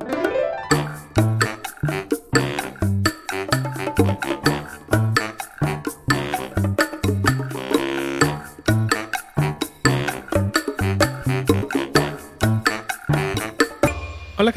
Hola,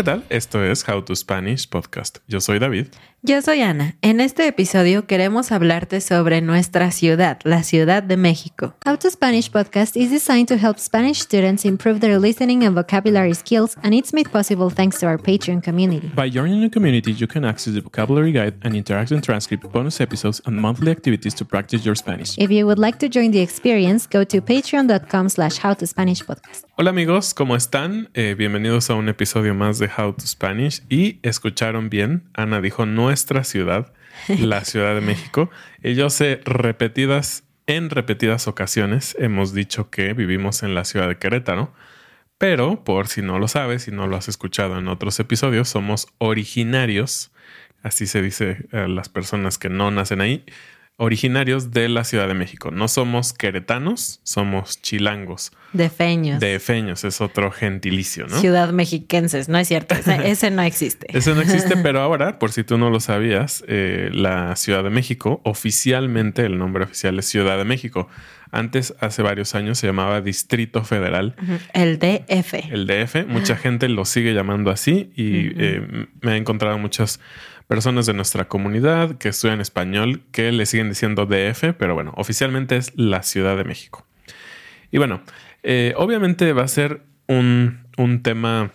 tal? Esto es How to Spanish Podcast. Yo soy David. Yo soy Ana. En este episodio queremos hablarte sobre nuestra ciudad, la Ciudad de México. How to Spanish podcast is designed to help Spanish students improve their listening and vocabulary skills, and it's made possible thanks to our Patreon community. By joining the community, you can access the vocabulary guide and interactive transcript, bonus episodes, and monthly activities to practice your Spanish. If you would like to join the experience, go to patreon.com slash howtospanishpodcast. Hola amigos, ¿cómo están? Eh, bienvenidos a un episodio más de How to Spanish. Y escucharon bien, Ana dijo nuestra ciudad, la Ciudad de México. Y yo sé repetidas, en repetidas ocasiones hemos dicho que vivimos en la ciudad de Querétaro. Pero, por si no lo sabes, si no lo has escuchado en otros episodios, somos originarios, así se dice a las personas que no nacen ahí, originarios de la Ciudad de México. No somos queretanos, somos chilangos. De feños. De feños, es otro gentilicio, ¿no? Ciudad mexiquenses, no es cierto, ese, ese no existe. Ese no existe, pero ahora, por si tú no lo sabías, eh, la Ciudad de México, oficialmente el nombre oficial es Ciudad de México. Antes, hace varios años, se llamaba Distrito Federal. El DF. El DF, mucha gente lo sigue llamando así y eh, me he encontrado muchas personas de nuestra comunidad que estudian español que le siguen diciendo DF, pero bueno, oficialmente es la Ciudad de México. Y bueno, eh, obviamente va a ser un, un tema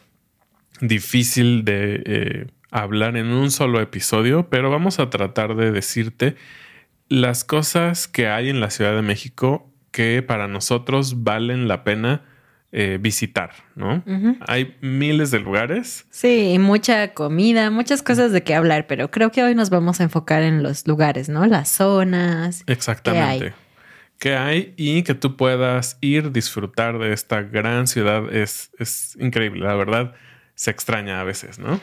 difícil de eh, hablar en un solo episodio, pero vamos a tratar de decirte las cosas que hay en la Ciudad de México que para nosotros valen la pena eh, visitar, ¿no? Hay miles de lugares. Sí, mucha comida, muchas cosas de qué hablar, pero creo que hoy nos vamos a enfocar en los lugares, ¿no? Las zonas. Exactamente. ¿Qué hay? y que tú puedas ir, disfrutar de esta gran ciudad es, es increíble. La verdad, se extraña a veces, ¿no?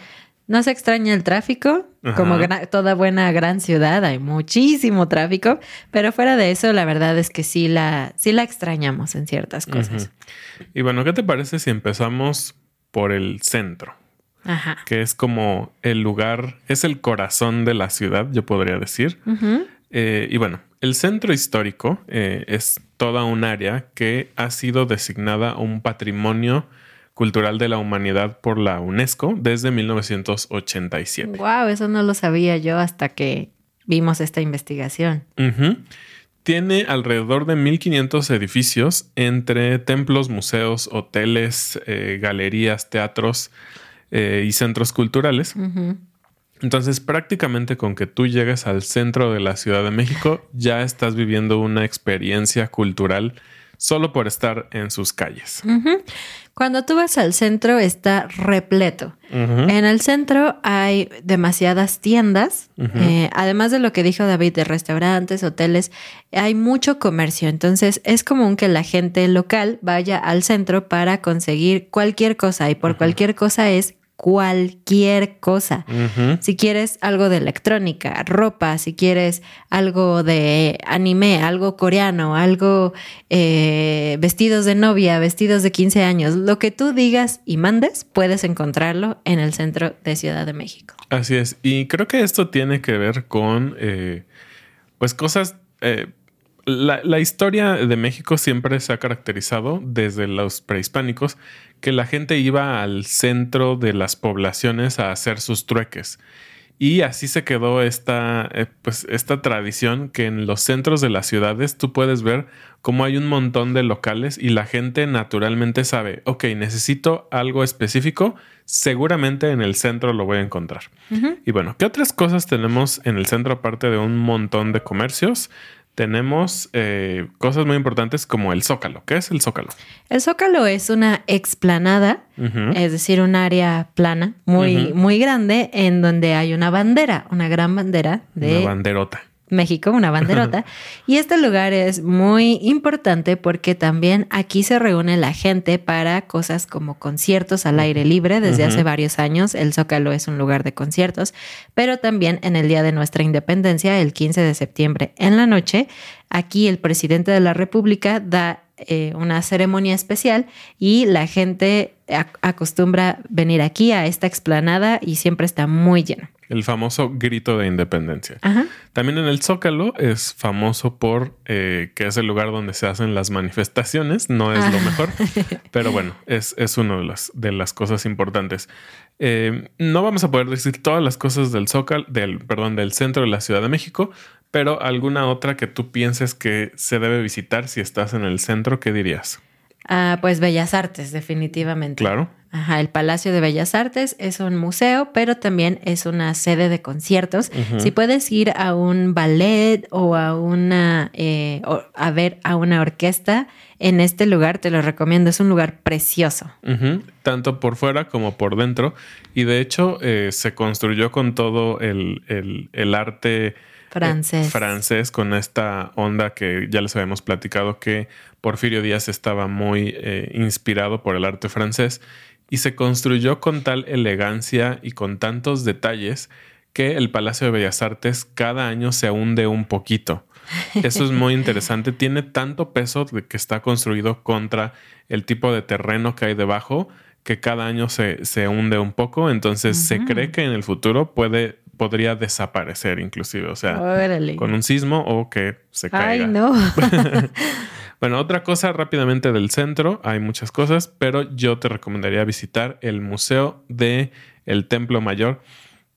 No se extraña el tráfico, como toda buena gran ciudad, hay muchísimo tráfico, pero fuera de eso, la verdad es que sí la, sí la extrañamos en ciertas cosas. Y bueno, ¿qué te parece si empezamos por el centro? Ajá. Que es como el lugar, es el corazón de la ciudad, yo podría decir. Eh, y bueno, el centro histórico eh, es toda un área que ha sido designada un patrimonio cultural de la humanidad por la UNESCO desde 1987. Wow, eso no lo sabía yo hasta que vimos esta investigación. Tiene alrededor de 1500 edificios entre templos, museos, hoteles, eh, galerías, teatros eh, y centros culturales. Entonces, prácticamente con que tú llegues al centro de la Ciudad de México, ya estás viviendo una experiencia cultural solo por estar en sus calles. Cuando tú vas al centro está repleto. En el centro hay demasiadas tiendas, eh, además de lo que dijo David de restaurantes, hoteles, hay mucho comercio. Entonces es común que la gente local vaya al centro para conseguir cualquier cosa y por cualquier cosa es cualquier cosa. Si quieres algo de electrónica, ropa, si quieres algo de anime, algo coreano, algo eh, vestidos de novia, vestidos de 15 años, lo que tú digas y mandes, puedes encontrarlo en el centro de Ciudad de México. Así es. Y creo que esto tiene que ver con, eh, pues, cosas... Eh, la, la, historia de México siempre se ha caracterizado desde los prehispánicos que la gente iba al centro de las poblaciones a hacer sus trueques. Y así se quedó esta, eh, pues, esta tradición que en los centros de las ciudades tú puedes ver cómo hay un montón de locales y la gente naturalmente sabe, ok, necesito algo específico, seguramente en el centro lo voy a encontrar. Y bueno, ¿qué otras cosas tenemos en el centro aparte de un montón de comercios? Tenemos eh, cosas muy importantes como el zócalo. ¿Qué es el zócalo? El zócalo es una explanada, es decir, un área plana muy, muy grande en donde hay una bandera, una gran bandera de... Una banderota. México, una banderota. y este lugar es muy importante porque también aquí se reúne la gente para cosas como conciertos al aire libre. Desde hace varios años el Zócalo es un lugar de conciertos, pero también en el día de nuestra independencia, el 15 de septiembre en la noche, aquí el presidente de la República da eh, una ceremonia especial y la gente acostumbra venir aquí a esta explanada y siempre está muy lleno. El famoso grito de independencia. También en el Zócalo es famoso por eh, que es el lugar donde se hacen las manifestaciones. No es lo mejor, pero bueno, es, es una de las, de las cosas importantes. Eh, no vamos a poder decir todas las cosas del Zócalo, del, perdón, del centro de la Ciudad de México, pero alguna otra que tú pienses que se debe visitar si estás en el centro, ¿qué dirías? Ah, pues Bellas Artes, definitivamente. Claro. Ajá, el Palacio de Bellas Artes es un museo, pero también es una sede de conciertos. Si puedes ir a un ballet o a una eh, a ver a una orquesta en este lugar, te lo recomiendo. Es un lugar precioso. Tanto por fuera como por dentro. Y de hecho, eh, se construyó con todo el, el arte francés. francés con esta onda que ya les habíamos platicado que Porfirio Díaz estaba muy eh, inspirado por el arte francés y se construyó con tal elegancia y con tantos detalles que el Palacio de Bellas Artes cada año se hunde un poquito. Eso es muy interesante. Tiene tanto peso de que está construido contra el tipo de terreno que hay debajo que cada año se, se hunde un poco. Entonces se cree que en el futuro puede podría desaparecer inclusive, o sea, con un sismo o que se caiga. Ay, no. bueno, otra cosa rápidamente del centro, hay muchas cosas, pero yo te recomendaría visitar el Museo de el Templo Mayor,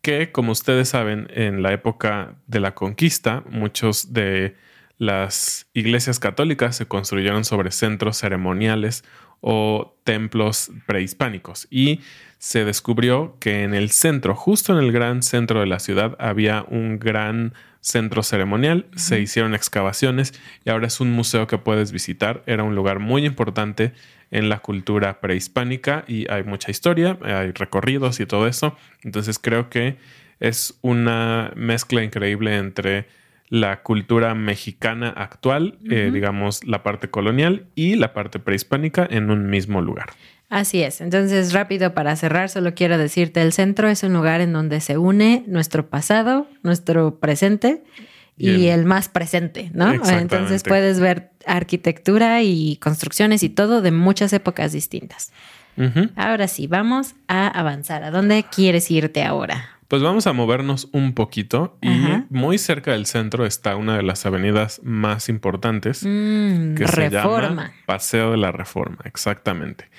que como ustedes saben, en la época de la conquista, muchos de las iglesias católicas se construyeron sobre centros ceremoniales o templos prehispánicos y se descubrió que en el centro, justo en el gran centro de la ciudad, había un gran centro ceremonial, se hicieron excavaciones y ahora es un museo que puedes visitar. Era un lugar muy importante en la cultura prehispánica y hay mucha historia, hay recorridos y todo eso. Entonces creo que es una mezcla increíble entre la cultura mexicana actual, eh, digamos la parte colonial y la parte prehispánica en un mismo lugar. Así es. Entonces, rápido para cerrar, solo quiero decirte, el centro es un lugar en donde se une nuestro pasado, nuestro presente y, el, más presente, ¿no? Entonces puedes ver arquitectura y construcciones y todo de muchas épocas distintas. Ahora sí, vamos a avanzar. ¿A dónde quieres irte ahora? Pues vamos a movernos un poquito y muy cerca del centro está una de las avenidas más importantes mm, que se llama Paseo de la Reforma, exactamente.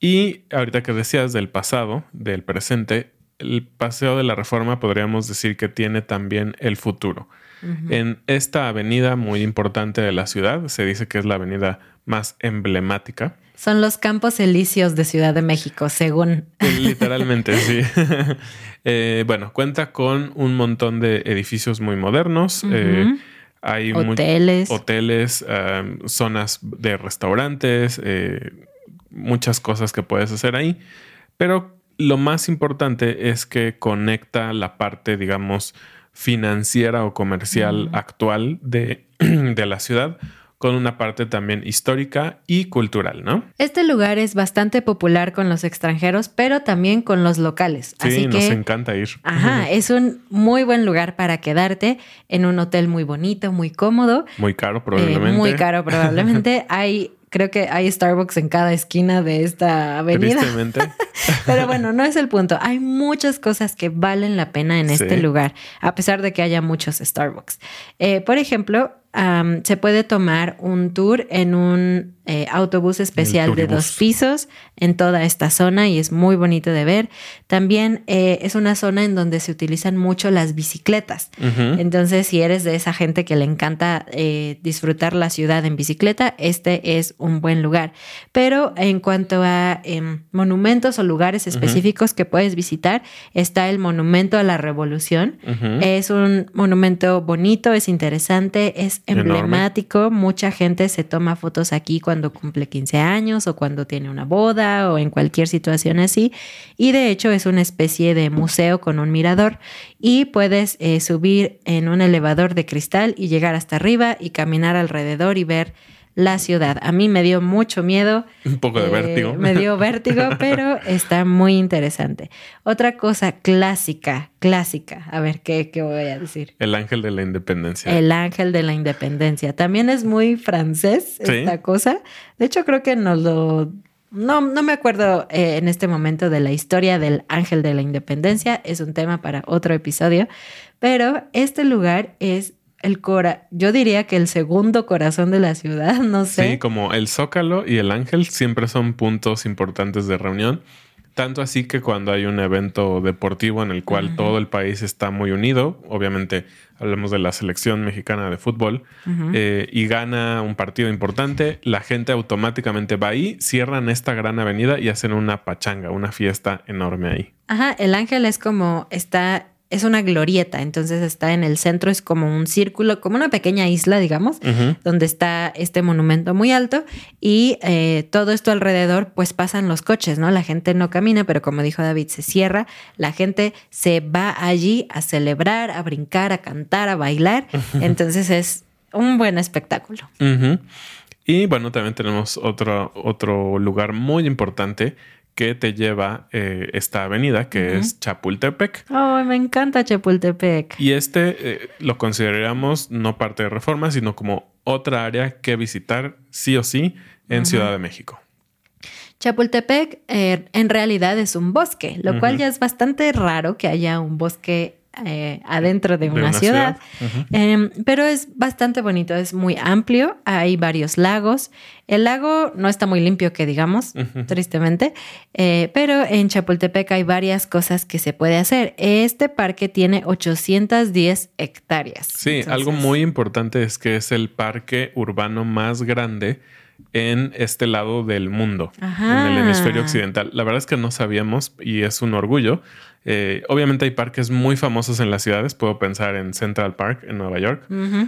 Y ahorita que decías del pasado, del presente, el paseo de la reforma podríamos decir que tiene también el futuro. En esta avenida muy importante de la ciudad, se dice que es la avenida más emblemática. Son los campos elíseos de Ciudad de México, según. Eh, literalmente, sí. Eh, bueno, cuenta con un montón de edificios muy modernos. Eh, hay hoteles, hoteles zonas de restaurantes, muchas cosas que puedes hacer ahí, pero lo más importante es que conecta la parte, digamos, financiera o comercial actual de, de la ciudad con una parte también histórica y cultural, ¿no? Este lugar es bastante popular con los extranjeros, pero también con los locales. Sí, Así nos encanta ir. Ajá, es un muy buen lugar para quedarte en un hotel muy bonito, muy cómodo. Muy caro probablemente. muy caro probablemente. Hay Creo que hay Starbucks en cada esquina de esta avenida. Pero bueno, no es el punto. Hay muchas cosas que valen la pena en este lugar, a pesar de que haya muchos Starbucks. Eh, por ejemplo, se puede tomar un tour en un eh, autobús especial de dos pisos en toda esta zona y es muy bonito de ver. También eh, es una zona en donde se utilizan mucho las bicicletas. Entonces, si eres de esa gente que le encanta eh, disfrutar la ciudad en bicicleta, este es un buen lugar. Pero en cuanto a em, monumentos o lugares específicos que puedes visitar, está el Monumento a la Revolución. Es un monumento bonito, es interesante, es emblemático. Mucha gente se toma fotos aquí cuando cumple 15 años o cuando tiene una boda o en cualquier situación así. Y de hecho es una especie de museo con un mirador y puedes eh, subir en un elevador de cristal y llegar hasta arriba y caminar alrededor y ver la ciudad. A mí me dio mucho miedo. Un poco de eh, vértigo. Me dio vértigo, pero está muy interesante. Otra cosa clásica, clásica. A ver, ¿qué, qué voy a decir? El ángel de la independencia. El ángel de la independencia. También es muy francés esta cosa. De hecho, creo que nos lo no, no me acuerdo eh, en este momento de la historia del Ángel de la Independencia, es un tema para otro episodio, pero este lugar es el cora, yo diría que el segundo corazón de la ciudad, no sé. Sí, como el Zócalo y el Ángel siempre son puntos importantes de reunión. Tanto así que cuando hay un evento deportivo en el cual todo el país está muy unido, obviamente hablamos de la selección mexicana de fútbol, eh, y gana un partido importante, la gente automáticamente va ahí, cierran esta gran avenida y hacen una pachanga, una fiesta enorme ahí. Ajá, el ángel es como está es una glorieta, entonces está en el centro, es como un círculo, como una pequeña isla, digamos, donde está este monumento muy alto y eh, todo esto alrededor, pues pasan los coches, ¿no? La gente no camina, pero como dijo David, se cierra, la gente se va allí a celebrar, a brincar, a cantar, a bailar, entonces es un buen espectáculo. Y bueno, también tenemos otro, otro lugar muy importante que te lleva eh, esta avenida, que es Chapultepec. Oh, me encanta Chapultepec. Y este eh, lo consideramos no parte de reforma, sino como otra área que visitar sí o sí en Ciudad de México. Chapultepec eh, en realidad es un bosque, lo cual ya es bastante raro que haya un bosque eh, adentro de una, ciudad. Em, pero es bastante bonito, es muy amplio, hay varios lagos. El lago no está muy limpio, que digamos, tristemente, eh, pero en Chapultepec hay varias cosas que se puede hacer. Este parque tiene 810 hectáreas. Sí, algo muy importante es que es el parque urbano más grande en este lado del mundo, en el hemisferio occidental. La verdad es que no sabíamos y es un orgullo. Eh, obviamente hay parques muy famosos en las ciudades. Puedo pensar en Central Park en Nueva York.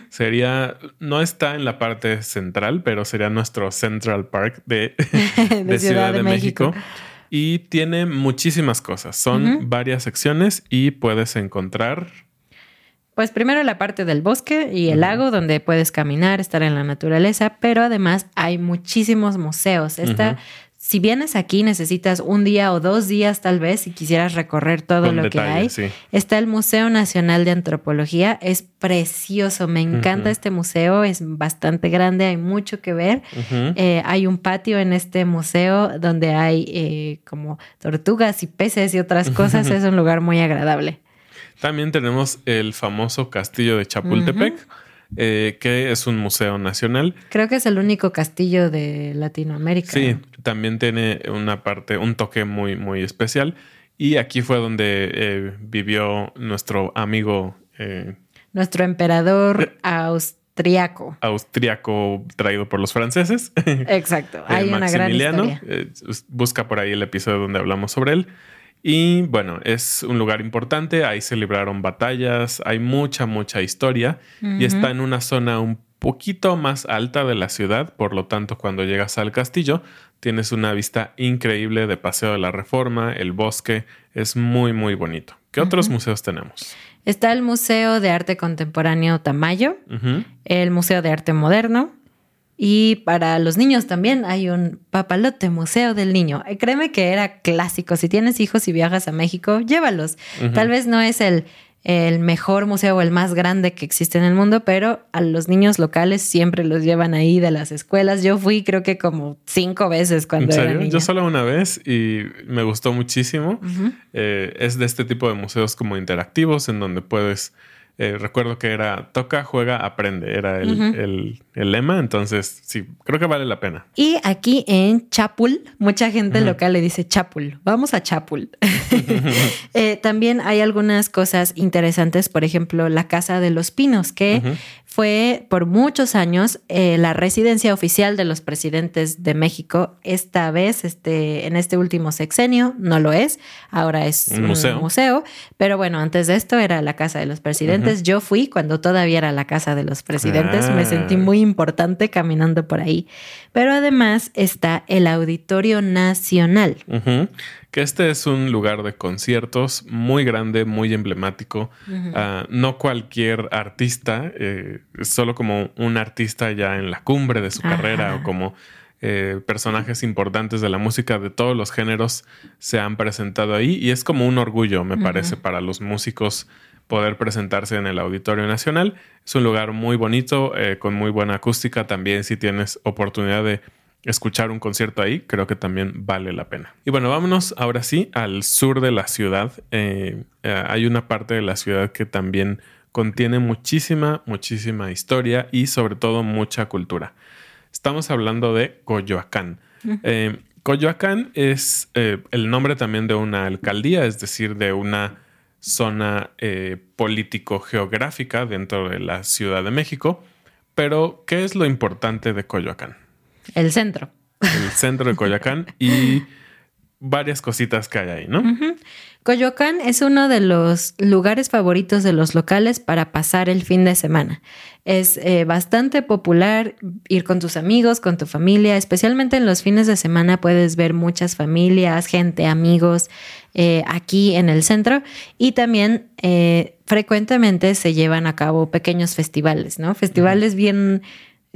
Sería, no está en la parte central, pero sería nuestro Central Park de, Ciudad, de, México. Y tiene muchísimas cosas. Son varias secciones y puedes encontrar pues primero la parte del bosque y el lago donde puedes caminar, estar en la naturaleza, pero además hay muchísimos museos. Esta, Si vienes aquí necesitas un día o dos días tal vez si quisieras recorrer todo lo que hay. Está el Museo Nacional de Antropología, es precioso, me encanta este museo, es bastante grande, hay mucho que ver. Eh, hay un patio en este museo donde hay eh, como tortugas y peces y otras cosas, es un lugar muy agradable. También tenemos el famoso castillo de Chapultepec. Eh, que es un museo nacional. Creo que es el único castillo de Latinoamérica. Sí, también tiene una parte, un toque muy, muy especial. Y aquí fue donde eh, vivió nuestro amigo. Eh, nuestro emperador austriaco. Austriaco traído por los franceses. Exacto. Hay una gran historia. busca por ahí el episodio donde hablamos sobre él. Y bueno, es un lugar importante, ahí se libraron batallas, hay mucha, mucha historia y está en una zona un poquito más alta de la ciudad, por lo tanto cuando llegas al castillo tienes una vista increíble de Paseo de la Reforma, el bosque, es muy, muy bonito. ¿Qué otros museos tenemos? Está el Museo de Arte Contemporáneo Tamayo, el Museo de Arte Moderno, y para los niños también hay un papalote museo del niño. Eh, créeme que era clásico. Si tienes hijos y viajas a México, llévalos. Tal vez no es el, el, mejor museo o el más grande que existe en el mundo, pero a los niños locales siempre los llevan ahí de las escuelas. Yo fui creo que como cinco veces cuando ¿En serio? Yo solo una vez y me gustó muchísimo. Eh, es de este tipo de museos como interactivos en donde puedes eh, recuerdo que era toca, juega, aprende. Era el, lema. Entonces, sí, creo que vale la pena. Y aquí en Chapul, mucha gente local le dice Chapul. Vamos a Chapul. Eh, también hay algunas cosas interesantes. Por ejemplo, la Casa de los Pinos, que fue por muchos años eh, la residencia oficial de los presidentes de México. Esta vez, este, en este último sexenio, no lo es. Ahora es un museo. Pero bueno, antes de esto era la Casa de los Presidentes yo fui cuando todavía era la casa de los presidentes. Me sentí ah. muy importante caminando por ahí. Pero además está el Auditorio Nacional. Que este es un lugar de conciertos muy grande, muy emblemático. Ah, no cualquier artista, eh, solo como un artista ya en la cumbre de su carrera o como eh, personajes importantes de la música de todos los géneros se han presentado ahí y es como un orgullo, me parece, para los músicos poder presentarse en el Auditorio Nacional. Es un lugar muy bonito, eh, con muy buena acústica. También si tienes oportunidad de escuchar un concierto ahí, creo que también vale la pena. Y bueno, vámonos ahora sí al sur de la ciudad. Eh, hay una parte de la ciudad que también contiene muchísima, muchísima historia y sobre todo mucha cultura. Estamos hablando de Coyoacán. Eh, Coyoacán es eh, el nombre también de una alcaldía, es decir, de una zona eh, político-geográfica dentro de la Ciudad de México. Pero, ¿qué es lo importante de Coyoacán? El centro. El centro de Coyoacán y varias cositas que hay ahí, ¿no? Coyoacán es uno de los lugares favoritos de los locales para pasar el fin de semana. Es eh, bastante popular ir con tus amigos, con tu familia, especialmente en los fines de semana puedes ver muchas familias, gente, amigos eh, aquí en el centro y también eh, frecuentemente se llevan a cabo pequeños festivales, ¿no? Festivales bien,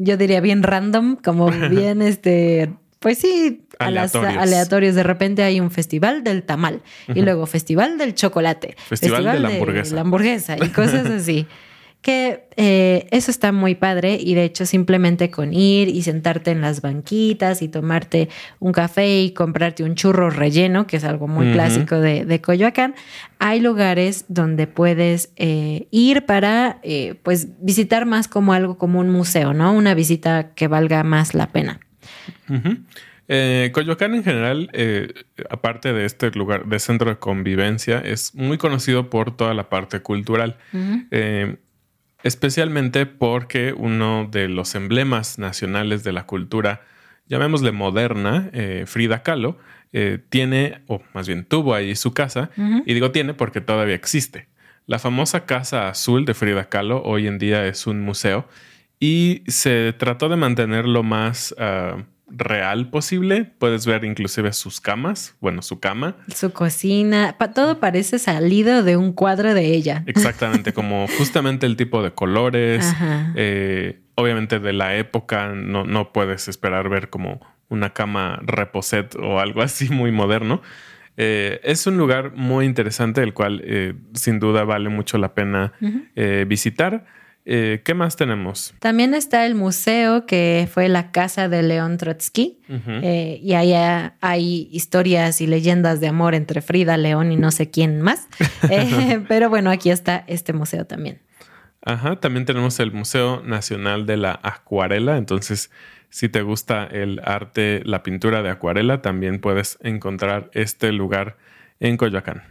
yo diría bien random, como bien este pues sí, aleatorios. aleatorios. De repente hay un festival del tamal y luego festival del chocolate. Festival, de la hamburguesa. la hamburguesa y cosas así. que eh, eso está muy padre y de hecho simplemente con ir y sentarte en las banquitas y tomarte un café y comprarte un churro relleno, que es algo muy clásico de, Coyoacán, hay lugares donde puedes eh, ir para eh, pues visitar más como algo como un museo, ¿no? Una visita que valga más la pena. Eh, Coyoacán en general, eh, aparte de este lugar de centro de convivencia, es muy conocido por toda la parte cultural. Eh, especialmente porque uno de los emblemas nacionales de la cultura, llamémosle moderna, Frida Kahlo, tiene, o más bien tuvo ahí su casa, y digo tiene porque todavía existe. La famosa Casa Azul de Frida Kahlo hoy en día es un museo y se trató de mantener lo más ah, real posible. Puedes ver inclusive sus camas, bueno, su cama. Su cocina, todo parece salido de un cuadro de ella. Exactamente, como justamente el tipo de colores. Eh, obviamente de la época no, no puedes esperar ver como una cama reposet o algo así muy moderno. Eh, es un lugar muy interesante, el cual eh, sin duda vale mucho la pena visitar. Eh, ¿Qué más tenemos? También está el museo que fue la casa de León Trotsky eh, y allá hay historias y leyendas de amor entre Frida, León y no sé quién más. Eh, pero bueno, aquí está este museo también. Ajá, también tenemos el Museo Nacional de la Acuarela. Entonces, si te gusta el arte, la pintura de acuarela, también puedes encontrar este lugar en Coyoacán.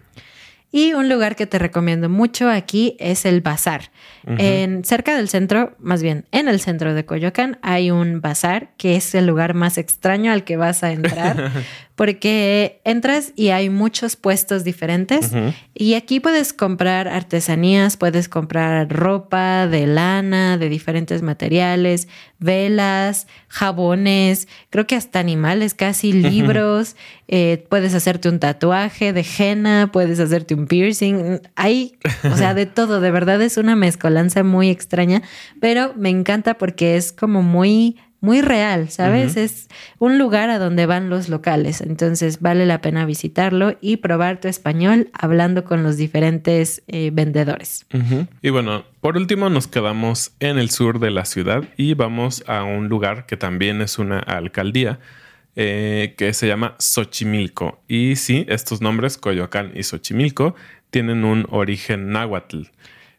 Y un lugar que te recomiendo mucho aquí es el bazar. en, cerca del centro, más bien en el centro de Coyoacán, hay un bazar que es el lugar más extraño al que vas a entrar porque entras y hay muchos puestos diferentes. Y aquí puedes comprar artesanías, puedes comprar ropa de lana, de diferentes materiales, velas, jabones, creo que hasta animales, casi libros, eh, puedes hacerte un tatuaje de henna, puedes hacerte un piercing, hay, o sea, de todo, de verdad es una mezcolanza muy extraña, pero me encanta porque es como muy muy real, ¿sabes? Es un lugar a donde van los locales, entonces vale la pena visitarlo y probar tu español hablando con los diferentes eh, vendedores. Y bueno, por último nos quedamos en el sur de la ciudad y vamos a un lugar que también es una alcaldía. Eh, que se llama Xochimilco. Y sí, estos nombres, Coyoacán y Xochimilco, tienen un origen náhuatl.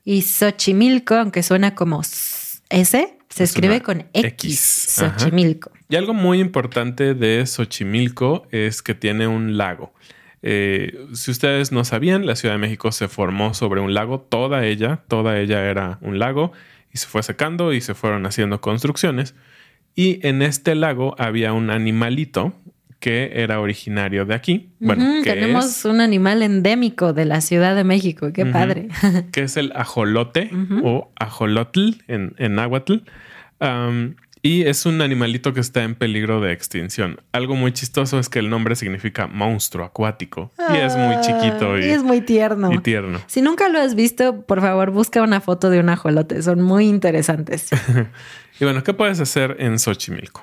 Y Xochimilco, aunque suena como S, se escribe con X, Xochimilco. Y algo muy importante de Xochimilco es que tiene un lago. Eh, si ustedes no sabían, la Ciudad de México se formó sobre un lago, toda ella, toda ella era un lago y se fue secando y se fueron haciendo construcciones. Y en este lago había un animalito que era originario de aquí. Bueno, tenemos un animal endémico de la Ciudad de México, qué padre. que es el ajolote o ajolotl en, en náhuatl. Y es un animalito que está en peligro de extinción. Algo muy chistoso es que el nombre significa monstruo acuático. y es muy chiquito y, y, es muy tierno. y tierno. Si nunca lo has visto, por favor, busca una foto de un ajolote. Son muy interesantes. y bueno, ¿qué puedes hacer en Xochimilco?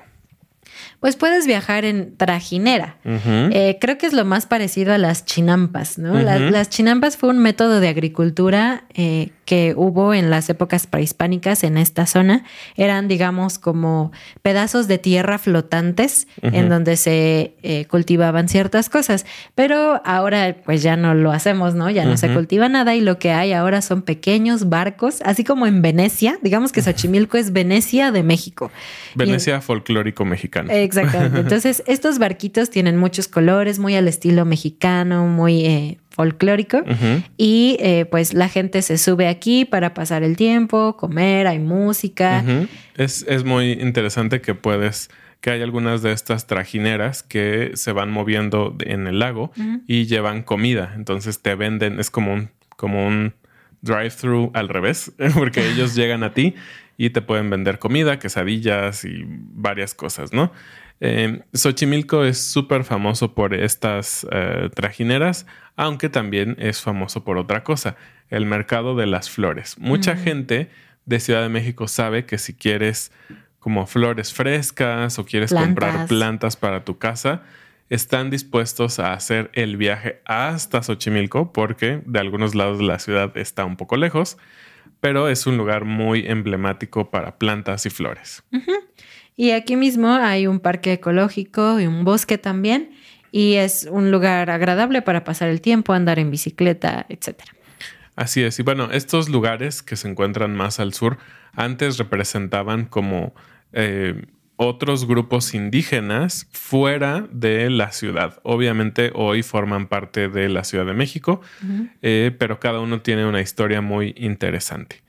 Pues puedes viajar en trajinera. eh, creo que es lo más parecido a las chinampas, ¿no? las, las, chinampas fue un método de agricultura eh, que hubo en las épocas prehispánicas en esta zona. Eran, digamos, como pedazos de tierra flotantes en donde se eh, cultivaban ciertas cosas. Pero ahora, pues ya no lo hacemos, ¿no? Ya no se cultiva nada y lo que hay ahora son pequeños barcos, así como en Venecia. Digamos que Xochimilco es Venecia de México. Venecia folclórico mexicano. Exactamente. Entonces, estos barquitos tienen muchos colores, muy al estilo mexicano, muy eh, folclórico. Uh -huh. Y eh, pues la gente se sube aquí para pasar el tiempo, comer, hay música. Uh -huh. es, es muy interesante que puedes que hay algunas de estas trajineras que se van moviendo en el lago uh -huh. y llevan comida. Entonces te venden, es como un, como un drive-thru al revés, porque ellos llegan a ti y te pueden vender comida, quesadillas y varias cosas, ¿no? Eh, Xochimilco es súper famoso por estas eh, trajineras, aunque también es famoso por otra cosa, el mercado de las flores. Mucha mm. gente de Ciudad de México sabe que si quieres como flores frescas o quieres plantas. comprar plantas para tu casa, están dispuestos a hacer el viaje hasta Xochimilco porque de algunos lados de la ciudad está un poco lejos, pero es un lugar muy emblemático para plantas y flores. Uh -huh. Y aquí mismo hay un parque ecológico y un bosque también. Y es un lugar agradable para pasar el tiempo, andar en bicicleta, etc. Así es. Y bueno, estos lugares que se encuentran más al sur antes representaban como eh, otros grupos indígenas fuera de la ciudad. Obviamente hoy forman parte de la Ciudad de México, uh -huh. eh, pero cada uno tiene una historia muy interesante.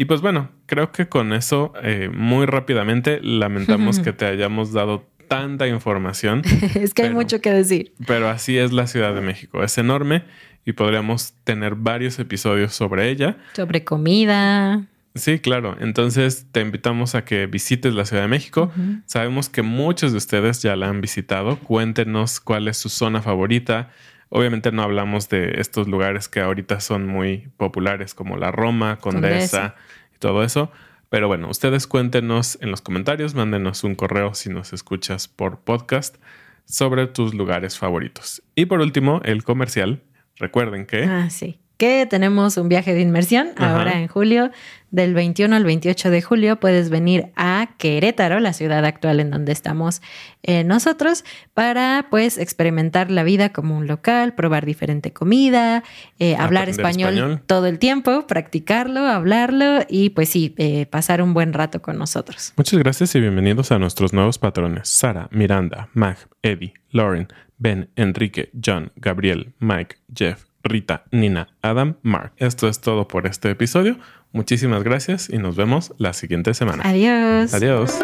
Y pues bueno, creo que con eso eh, muy rápidamente lamentamos que te hayamos dado tanta información. es que pero, hay mucho que decir. Pero así es la Ciudad de México. Es enorme y podríamos tener varios episodios sobre ella. Sobre comida. Sí, claro. Entonces te invitamos a que visites la Ciudad de México. Uh -huh. Sabemos que muchos de ustedes ya la han visitado. Cuéntenos cuál es su zona favorita. Obviamente no hablamos de estos lugares que ahorita son muy populares como la Roma, Condesa, Condesa. y todo eso. Pero bueno, ustedes cuéntenos en los comentarios, mándenos un correo si nos escuchas por podcast sobre tus lugares favoritos. Y por último, el comercial. Recuerden que... Ah, sí que tenemos un viaje de inmersión Ajá. ahora en julio, del 21 al 28 de julio. Puedes venir a Querétaro, la ciudad actual en donde estamos eh, nosotros, para pues experimentar la vida como un local, probar diferente comida, eh, hablar español, español, todo el tiempo, practicarlo, hablarlo y pues sí, eh, pasar un buen rato con nosotros. Muchas gracias y bienvenidos a nuestros nuevos patrones: Sara, Miranda, Mag, Eddie, Lauren, Ben, Enrique, John, Gabriel, Mike, Jeff. Rita, Nina, Adam, Mark. Esto es todo por este episodio. Muchísimas gracias y nos vemos la siguiente semana. Adiós. Adiós.